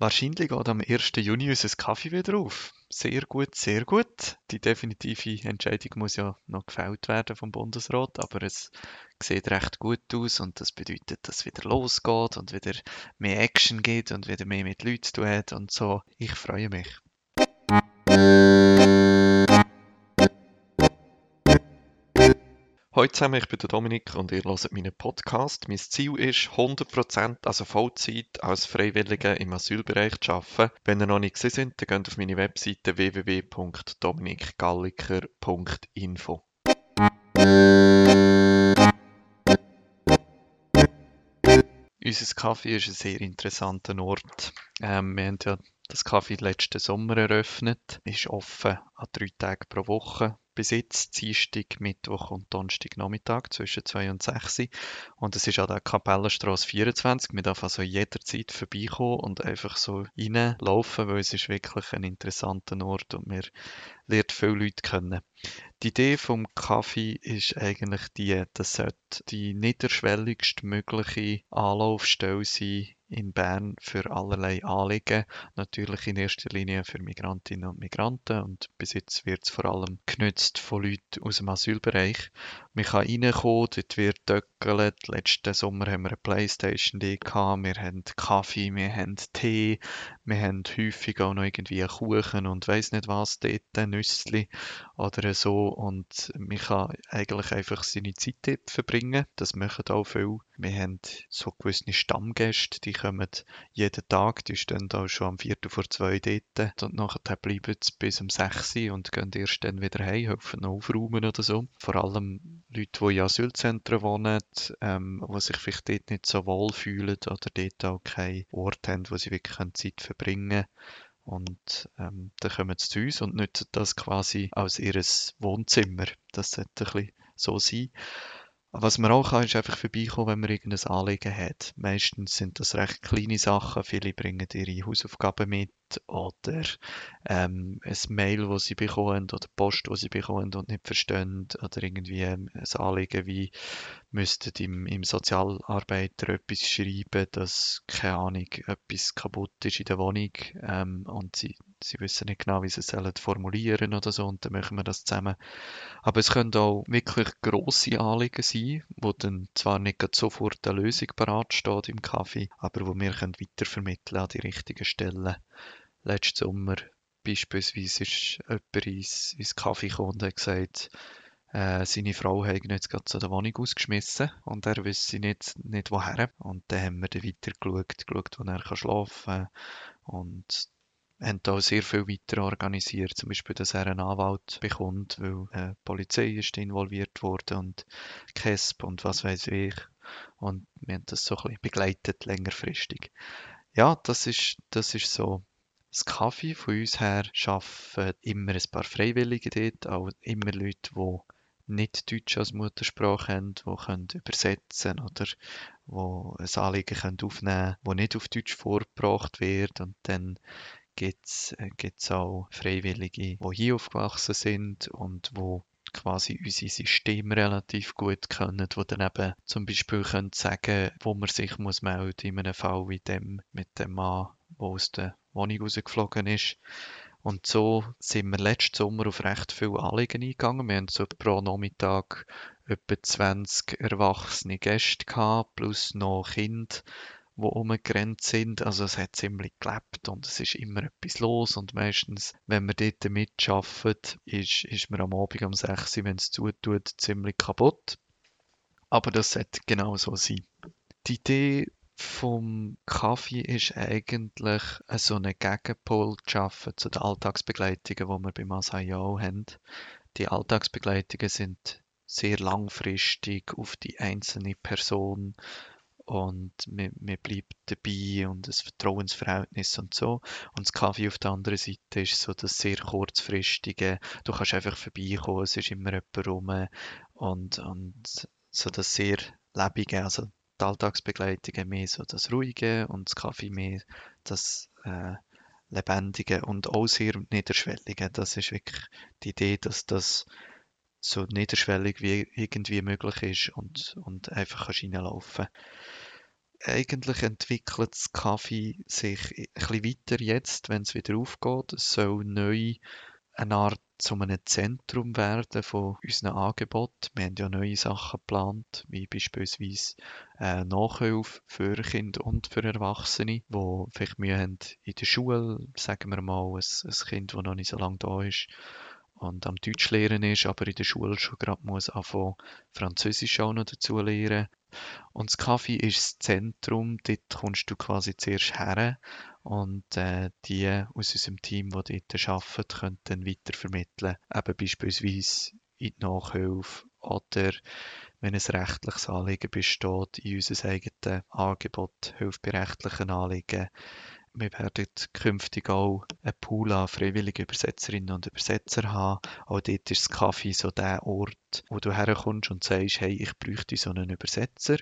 Wahrscheinlich geht am 1. Juni unser Kaffee wieder auf. Sehr gut, sehr gut. Die definitive Entscheidung muss ja noch gefällt werden vom Bundesrat, aber es sieht recht gut aus und das bedeutet, dass es wieder losgeht und wieder mehr Action gibt und wieder mehr mit Leuten zu tun hat und so. Ich freue mich. Hallo zusammen, ich bin der Dominik und ihr hört meinen Podcast. Mein Ziel ist, 100%, also Vollzeit, als Freiwilliger im Asylbereich zu arbeiten. Wenn ihr noch nicht gesehen seid, dann geht auf meine Webseite www.dominikgalliker.info. Unser Kaffee ist ein sehr interessanter Ort. Ähm, wir haben ja das Kaffee letzten Sommer eröffnet, ist offen an drei Tagen pro Woche bis jetzt Dienstag, Mittwoch und Donnerstag Nachmittag zwischen 2 und 6 und es ist an der Kapellenstraße 24. Man darf also jederzeit vorbeikommen und einfach so reinlaufen, weil es ist wirklich ein interessanter Ort und wir lernt viele Leute kennen. Die Idee vom Kaffee ist eigentlich die, das sollte die niederschwelligst mögliche Anlaufstelle sein in Bern für allerlei Anliegen. Natürlich in erster Linie für Migrantinnen und Migranten und bis jetzt wird es vor allem genützt von Leuten aus dem Asylbereich. Man kann reinkommen, dort wird töckelt. Letzten Sommer haben wir eine Playstation Day gehabt, wir haben Kaffee, wir haben Tee, wir haben häufig auch noch irgendwie Kuchen und weiss nicht was dort, Nüssli oder so und man kann eigentlich einfach seine Zeit dort verbringen. Das machen auch viele. Wir haben so gewisse Stammgäste, die kommen jeden Tag, die stehen auch schon am Viertel vor zwei dort und nachher bleiben sie bis um 6 Uhr und gehen erst dann wieder heim, helfen noch aufräumen oder so. Vor allem Leute, die in Asylzentren wohnen, ähm, die sich vielleicht dort nicht so wohl fühlen oder dort auch keinen Ort haben, wo sie wirklich Zeit verbringen können. Und ähm, dann kommen sie zu uns und nutzen das quasi als ihr Wohnzimmer. Das sollte ein bisschen so sein. Was man auch kann, ist einfach vorbeikommen, wenn man irgendein Anliegen hat. Meistens sind das recht kleine Sachen. Viele bringen ihre Hausaufgaben mit oder ähm, ein Mail, das sie bekommen oder Post, die sie bekommen und nicht verstehen oder irgendwie ähm, ein Anliegen wie müssten im, im Sozialarbeiter etwas schreiben, dass, keine Ahnung, etwas kaputt ist in der Wohnung ähm, und sie, sie wissen nicht genau, wie sie es formulieren oder so und dann machen wir das zusammen. Aber es können auch wirklich grosse Anliegen sein, wo dann zwar nicht sofort eine Lösung parat steht im Kaffee, aber wo wir können weitervermitteln an die richtigen Stellen letzten Sommer beispielsweise ist jemand ins, ins Kaffee gekommen und hat gesagt, äh, seine Frau hat ihn jetzt gerade zu der Wohnung ausgeschmissen und er wüsste nicht, nicht woher. Und dann haben wir dann weiter geschaut, geschaut wo er schlafen kann und haben da sehr viel weiter organisiert, zum Beispiel, dass er einen Anwalt bekommt, weil äh, die Polizei ist involviert worden und KESP und was weiß ich. Und wir haben das so ein bisschen begleitet, längerfristig. Ja, das ist, das ist so das Kaffee von uns her arbeiten immer ein paar Freiwillige dort, auch immer Leute, die nicht Deutsch als Muttersprache haben, die können übersetzen oder wo ein Anliegen können aufnehmen können, das nicht auf Deutsch vorgebracht wird. Und dann gibt es äh, auch Freiwillige, die hier aufgewachsen sind und wo quasi unser System relativ gut können, die dann eben zum Beispiel können sagen, wo man sich muss melden in einem Fall wie dem mit dem Mann, der aus der Wohnung rausgeflogen ist. Und so sind wir letzten Sommer auf recht viele Anliegen eingegangen. Wir haben so pro Nachmittag etwa 20 erwachsene Gäste gehabt, plus noch Kinder, die umgerannt sind. Also es hat ziemlich gelebt und es ist immer etwas los. Und meistens, wenn wir dort mitarbeiten, ist, ist man am Abend um 6 Uhr, wenn es zutut, ziemlich kaputt. Aber das sollte genau so sein. Die Idee vom Kaffee ist eigentlich so einen Gegenpol zu schaffen zu den Alltagsbegleitungen, die wir beim Asai auch haben. Die Alltagsbegleitungen sind sehr langfristig auf die einzelne Person und man, man bleibt dabei und das Vertrauensverhältnis und so. Und das Kaffee auf der anderen Seite ist so das sehr kurzfristige, du kannst einfach vorbeikommen, es ist immer jemand rum und, und so das sehr lebige, also die Alltagsbegleitungen mehr so das Ruhige und das Kaffee mehr das äh, Lebendige und auch sehr Niederschwellige. Das ist wirklich die Idee, dass das so niederschwellig wie irgendwie möglich ist und, und einfach kannst reinlaufen. eigentlich entwickelt das Kaffee sich ein bisschen weiter jetzt, wenn es wieder aufgeht. Es soll neu eine Art zu einem Zentrum werden von unseren Angeboten. Wir haben ja neue Sachen geplant, wie beispielsweise äh, Nachhilfe für Kinder und für Erwachsene, die vielleicht Mühe haben in der Schule, sagen wir mal, ein Kind, das noch nicht so lange da ist und am Deutsch lernen ist, aber in der Schule schon gerade muss anfangen, Französisch auch noch dazu lernen. Und das Kaffee ist das Zentrum, dort kommst du quasi zuerst her und äh, die aus unserem Team, die dort arbeiten, können dann weitervermitteln. Eben beispielsweise in die Nachhilfe oder wenn ein rechtliches Anliegen besteht, in unser eigenes Angebot Hilfe bei rechtlichen Anliegen wir werden künftig auch einen Pool an freiwilligen Übersetzerinnen und Übersetzer haben. Auch dort ist das Kaffee so der Ort, wo du herkommst und sagst, hey, ich bräuchte so einen Übersetzer.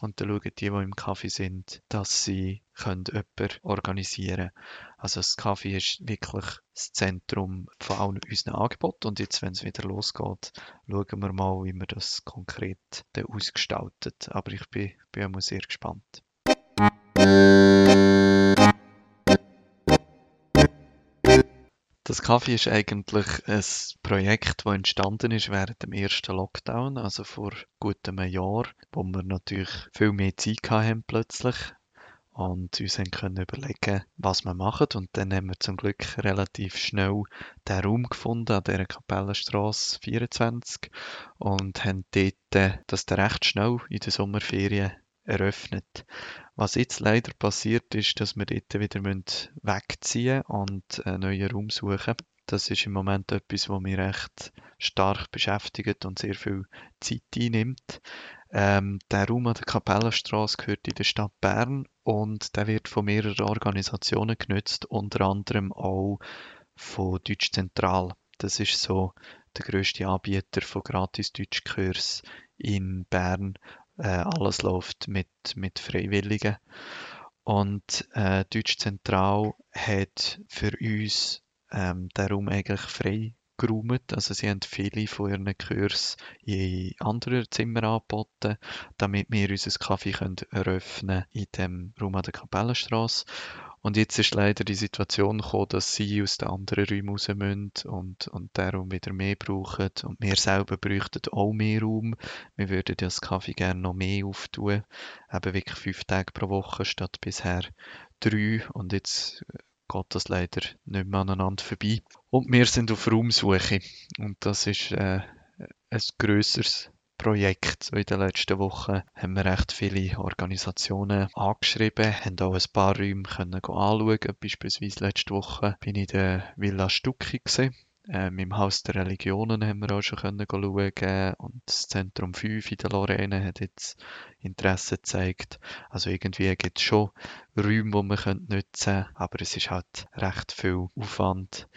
Und dann schauen die, die im Kaffee sind, dass sie können jemanden organisieren Also das Kaffee ist wirklich das Zentrum von allen unseren Angeboten. Und jetzt, wenn es wieder losgeht, schauen wir mal, wie wir das konkret ausgestaltet. Aber ich bin, bin sehr gespannt. Das Kaffee ist eigentlich ein Projekt, das entstanden ist während dem ersten Lockdown, also vor gut einem Jahr, wo wir natürlich viel mehr Zeit hatten plötzlich und uns haben können überlegen, was wir machen. Und dann haben wir zum Glück relativ schnell den Raum gefunden an der Kapellenstraße 24 und haben dort das recht schnell in der Sommerferien eröffnet. Was jetzt leider passiert ist, dass wir dort wieder wegziehen und einen neuen Raum suchen. Das ist im Moment etwas, was mich recht stark beschäftigt und sehr viel Zeit einnimmt. Ähm, der Raum an der Kapellenstraße gehört in der Stadt Bern und der wird von mehreren Organisationen genutzt, unter anderem auch von Deutsch Zentral. Das ist so der größte Anbieter von gratis Deutschkurs in Bern, äh, alles läuft mit, mit Freiwilligen. Und äh, Deutsch Zentral hat für uns ähm, Raum eigentlich frei geräumt. Also sie haben viele von ihren Kursen in anderen Zimmern angeboten, damit wir unser Kaffee können eröffnen in dem Raum an der Kapellenstraße. Und jetzt ist leider die Situation gekommen, dass sie aus den anderen Räumen raus müssen und, und darum wieder mehr brauchen. Und wir selber bräuchten auch mehr Raum. Wir würden das Kaffee gerne noch mehr auftun. Eben wirklich fünf Tage pro Woche statt bisher drei. Und jetzt geht das leider nicht mehr aneinander vorbei. Und wir sind auf Raumsuche. Und das ist äh, ein grösseres Projekt. So in den letzten Wochen haben wir recht viele Organisationen angeschrieben, haben auch ein paar Räume können anschauen. Beispielsweise letzte Woche bin ich in der Villa Stucki gesehen. Ähm, Im Haus der Religionen haben wir auch schon können schauen und das Zentrum 5 in der Lorraine hat jetzt Interesse gezeigt. Also irgendwie gibt es schon Räume, die man nutzen können, aber es ist halt recht viel Aufwand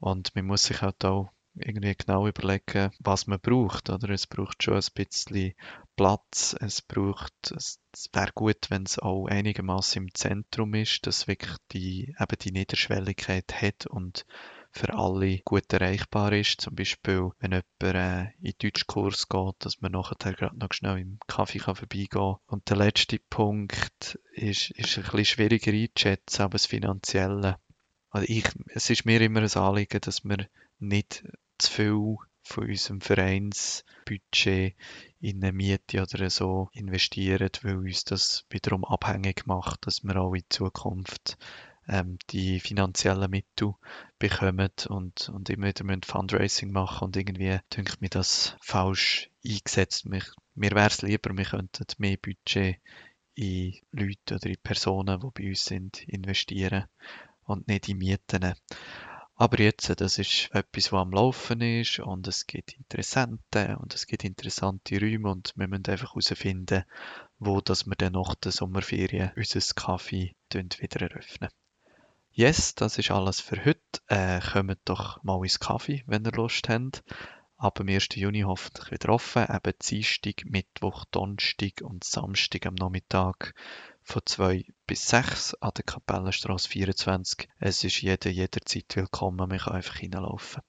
und man muss sich halt auch irgendwie genau überlegen, was man braucht. Oder? Es braucht schon ein bisschen Platz. Es braucht, es wäre gut, wenn es auch einigermaßen im Zentrum ist, dass wirklich die, eben die Niederschwelligkeit hat und für alle gut erreichbar ist. Zum Beispiel, wenn jemand äh, in Deutschkurs geht, dass man nachher gerade noch schnell im Kaffee vorbeigehen kann. Und der letzte Punkt ist, ist ein bisschen schwieriger einzuschätzen, aber das Finanzielle. Also ich, es ist mir immer ein Anliegen, dass wir nicht zu viel von unserem Vereinsbudget in eine Miete oder so investieren, weil uns das wiederum abhängig macht, dass wir auch in Zukunft ähm, die finanziellen Mittel bekommen und, und immer wieder müssen Fundraising machen und irgendwie denkt mir das falsch eingesetzt. Mir, mir wäre es lieber, wir könnten mehr Budget in Leute oder in Personen, die bei uns sind, investieren und nicht in Mieten. Aber jetzt, das ist etwas, was am Laufen ist und es gibt Interessenten und es gibt interessante Räume und wir müssen einfach herausfinden, wo dass wir dann nach der Sommerferien unser Kaffee wieder eröffnen. Yes, das ist alles für heute. Äh, kommt doch mal ins Kaffee, wenn ihr Lust habt. Ab dem 1. Juni hoffentlich wieder offen. Eben Dienstag, Mittwoch, Donnerstag und Samstag am Nachmittag von 2 bis 6 an der Kapellenstraße 24. Es ist jeder jederzeit willkommen, man kann einfach hineinlaufen.